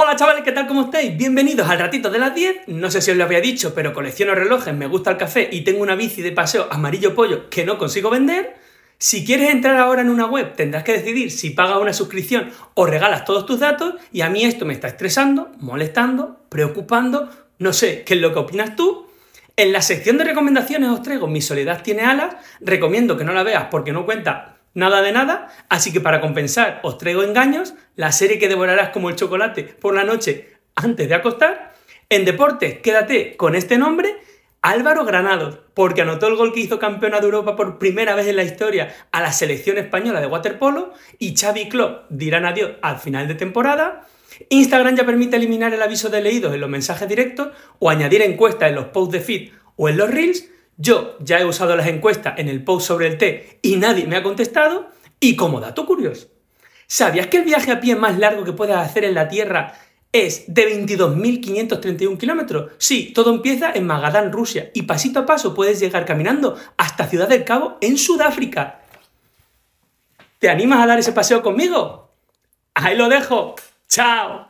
Hola chavales, ¿qué tal? ¿Cómo estáis? Bienvenidos al ratito de las 10. No sé si os lo había dicho, pero colecciono relojes, me gusta el café y tengo una bici de paseo amarillo pollo que no consigo vender. Si quieres entrar ahora en una web, tendrás que decidir si pagas una suscripción o regalas todos tus datos y a mí esto me está estresando, molestando, preocupando, no sé, ¿qué es lo que opinas tú? En la sección de recomendaciones os traigo Mi soledad tiene alas, recomiendo que no la veas porque no cuenta nada de nada, así que para compensar os traigo engaños, la serie que devorarás como el chocolate por la noche antes de acostar. En deportes, quédate con este nombre, Álvaro Granados, porque anotó el gol que hizo campeona de Europa por primera vez en la historia a la selección española de waterpolo, y Xavi Klopp dirán adiós al final de temporada. Instagram ya permite eliminar el aviso de leídos en los mensajes directos o añadir encuestas en los posts de feed o en los reels. Yo ya he usado las encuestas en el post sobre el té y nadie me ha contestado. Y como dato curioso, ¿sabías que el viaje a pie más largo que puedes hacer en la Tierra es de 22.531 kilómetros? Sí, todo empieza en Magadán, Rusia, y pasito a paso puedes llegar caminando hasta Ciudad del Cabo, en Sudáfrica. ¿Te animas a dar ese paseo conmigo? Ahí lo dejo. ¡Chao!